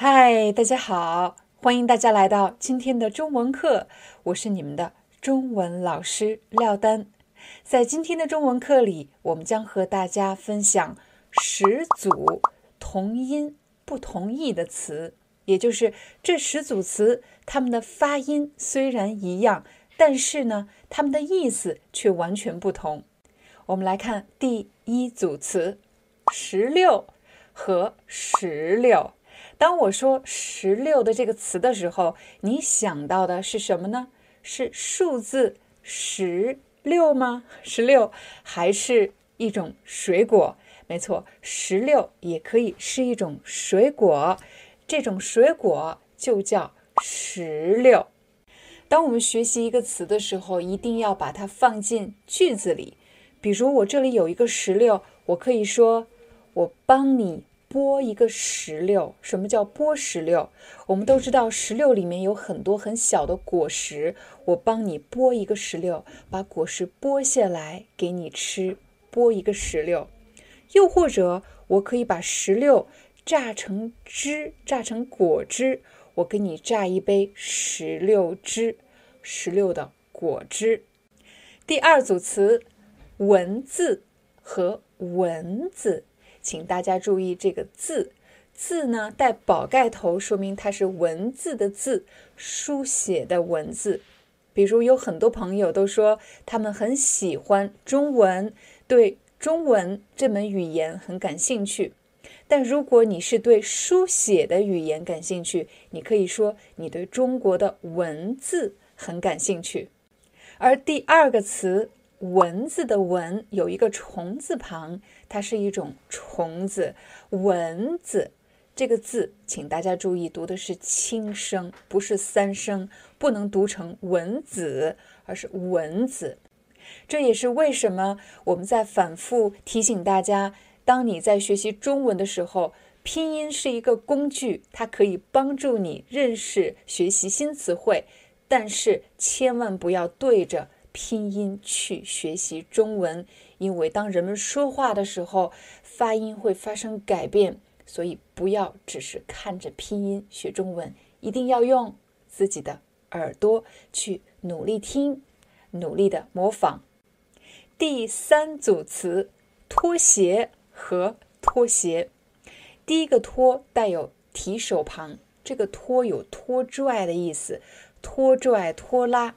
嗨，大家好，欢迎大家来到今天的中文课，我是你们的中文老师廖丹。在今天的中文课里，我们将和大家分享十组同音不同义的词，也就是这十组词，它们的发音虽然一样，但是呢，它们的意思却完全不同。我们来看第一组词：石榴和石榴。当我说“十六”的这个词的时候，你想到的是什么呢？是数字十六吗？十六还是一种水果？没错，石榴也可以是一种水果，这种水果就叫石榴。当我们学习一个词的时候，一定要把它放进句子里。比如，我这里有一个石榴，我可以说：“我帮你。”剥一个石榴，什么叫剥石榴？我们都知道石榴里面有很多很小的果实。我帮你剥一个石榴，把果实剥下来给你吃。剥一个石榴，又或者我可以把石榴榨成汁，榨成果汁，我给你榨一杯石榴汁，石榴的果汁。第二组词，文字和蚊子。请大家注意这个字，字呢带宝盖头，说明它是文字的字，书写的文字。比如有很多朋友都说他们很喜欢中文，对中文这门语言很感兴趣。但如果你是对书写的语言感兴趣，你可以说你对中国的文字很感兴趣。而第二个词。蚊子的蚊有一个虫字旁，它是一种虫子。蚊子这个字，请大家注意，读的是轻声，不是三声，不能读成蚊子，而是蚊子。这也是为什么我们在反复提醒大家：当你在学习中文的时候，拼音是一个工具，它可以帮助你认识、学习新词汇，但是千万不要对着。拼音去学习中文，因为当人们说话的时候，发音会发生改变，所以不要只是看着拼音学中文，一定要用自己的耳朵去努力听，努力的模仿。第三组词，拖鞋和拖鞋。第一个拖带有提手旁，这个拖有拖拽的意思，拖拽、拖拉。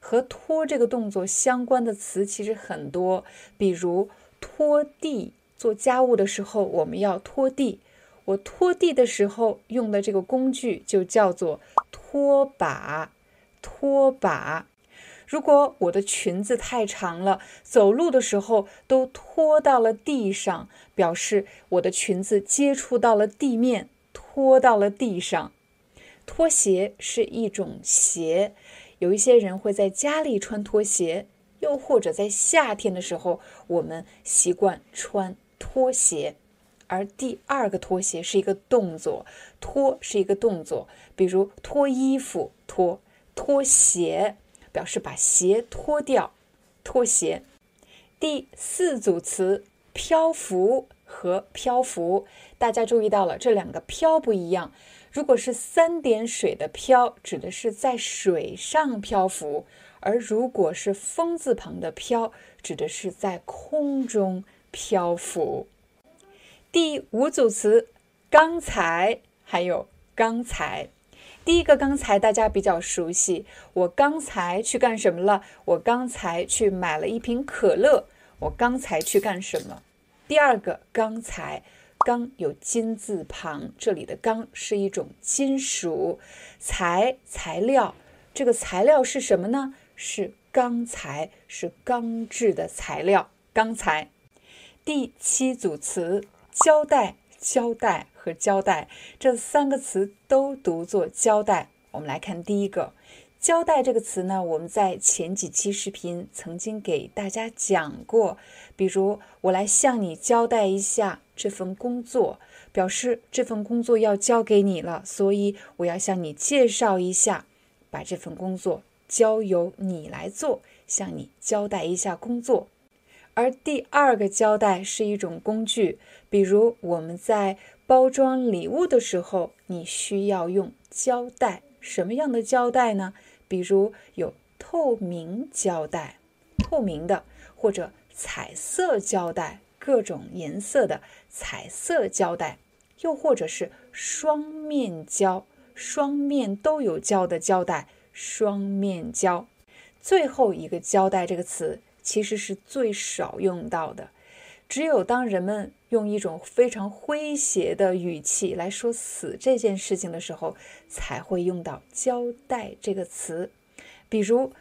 和拖这个动作相关的词其实很多，比如拖地，做家务的时候我们要拖地。我拖地的时候用的这个工具就叫做拖把。拖把。如果我的裙子太长了，走路的时候都拖到了地上，表示我的裙子接触到了地面，拖到了地上。拖鞋是一种鞋。有一些人会在家里穿拖鞋，又或者在夏天的时候，我们习惯穿拖鞋。而第二个拖鞋是一个动作，脱是一个动作，比如脱衣服，脱脱鞋，表示把鞋脱掉，脱鞋。第四组词，漂浮和漂浮，大家注意到了，这两个漂不一样。如果是三点水的漂，指的是在水上漂浮；而如果是风字旁的漂，指的是在空中漂浮。第五组词，刚才还有刚才。第一个刚才大家比较熟悉，我刚才去干什么了？我刚才去买了一瓶可乐。我刚才去干什么？第二个刚才。钢有金字旁，这里的钢是一种金属材材料。这个材料是什么呢？是钢材，是钢制的材料。钢材。第七组词，胶带胶带和胶带这三个词都读作胶带。我们来看第一个。交代这个词呢，我们在前几期视频曾经给大家讲过。比如，我来向你交代一下这份工作，表示这份工作要交给你了，所以我要向你介绍一下，把这份工作交由你来做，向你交代一下工作。而第二个交代是一种工具，比如我们在包装礼物的时候，你需要用胶带。什么样的胶带呢？比如有透明胶带，透明的或者彩色胶带，各种颜色的彩色胶带，又或者是双面胶，双面都有胶的胶带，双面胶。最后一个“胶带”这个词其实是最少用到的。只有当人们用一种非常诙谐的语气来说死这件事情的时候，才会用到“交代”这个词。比如，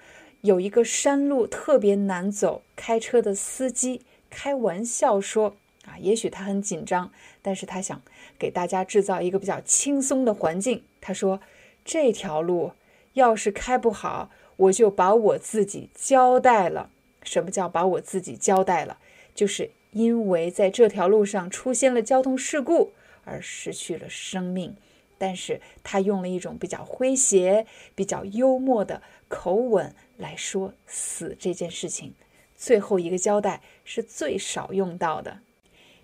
有一个山路特别难走，开车的司机开玩笑说：“啊，也许他很紧张，但是他想给大家制造一个比较轻松的环境。”他说：“这条路要是开不好，我就把我自己交代了。”什么叫把我自己交代了？就是。因为在这条路上出现了交通事故而失去了生命，但是他用了一种比较诙谐、比较幽默的口吻来说死这件事情。最后一个交代是最少用到的。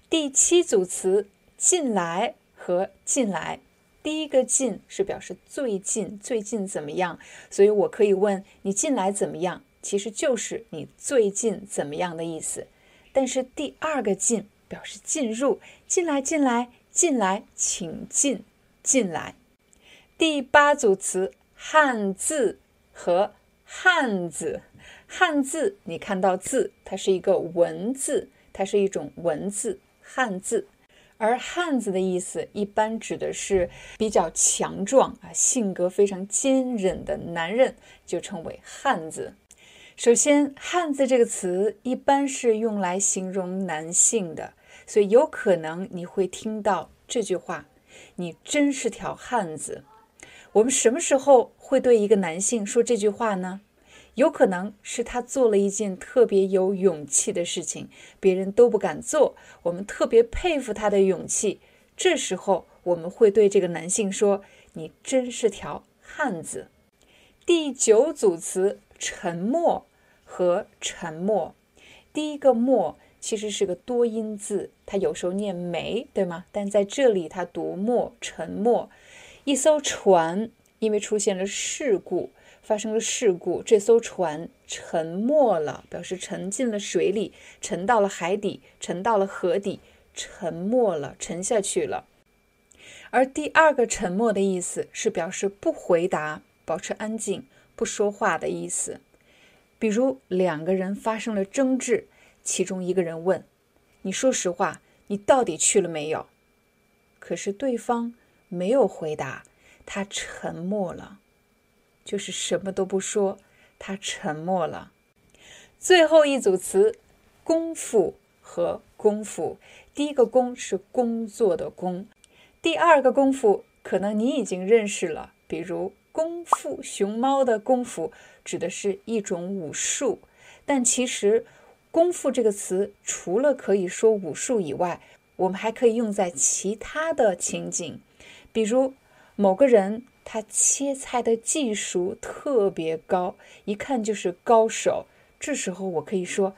第七组词“近来”和“近来”，第一个“近”是表示最近、最近怎么样，所以我可以问你近来怎么样，其实就是你最近怎么样的意思。但是第二个“进”表示进入，进来，进来，进来，请进，进来。第八组词“汉字”和“汉字”，汉字你看到字，它是一个文字，它是一种文字，汉字。而汉子的意思一般指的是比较强壮啊，性格非常坚韧的男人，就称为汉子。首先，“汉子”这个词一般是用来形容男性的，所以有可能你会听到这句话：“你真是条汉子。”我们什么时候会对一个男性说这句话呢？有可能是他做了一件特别有勇气的事情，别人都不敢做，我们特别佩服他的勇气。这时候，我们会对这个男性说：“你真是条汉子。”第九组词。沉默和沉默，第一个“默”其实是个多音字，它有时候念“没”，对吗？但在这里它读“默”，沉默。一艘船因为出现了事故，发生了事故，这艘船沉没了，表示沉进了水里，沉到了海底，沉到了河底，沉没了，沉下去了。而第二个“沉默”的意思是表示不回答，保持安静。不说话的意思，比如两个人发生了争执，其中一个人问：“你说实话，你到底去了没有？”可是对方没有回答，他沉默了，就是什么都不说，他沉默了。最后一组词：功夫和功夫。第一个“功”是工作的“功”，第二个“功夫”可能你已经认识了，比如。功夫熊猫的功夫指的是一种武术，但其实“功夫”这个词除了可以说武术以外，我们还可以用在其他的情景，比如某个人他切菜的技术特别高，一看就是高手，这时候我可以说：“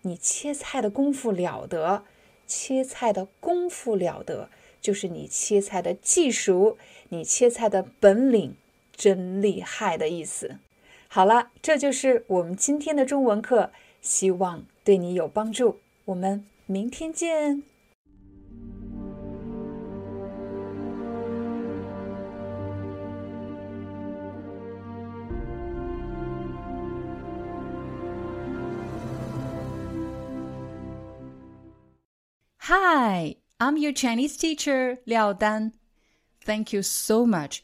你切菜的功夫了得，切菜的功夫了得，就是你切菜的技术，你切菜的本领。”真厉害的意思。好了，这就是我们今天的中文课，希望对你有帮助。我们明天见。Hi, I'm your Chinese teacher, Liao Dan. Thank you so much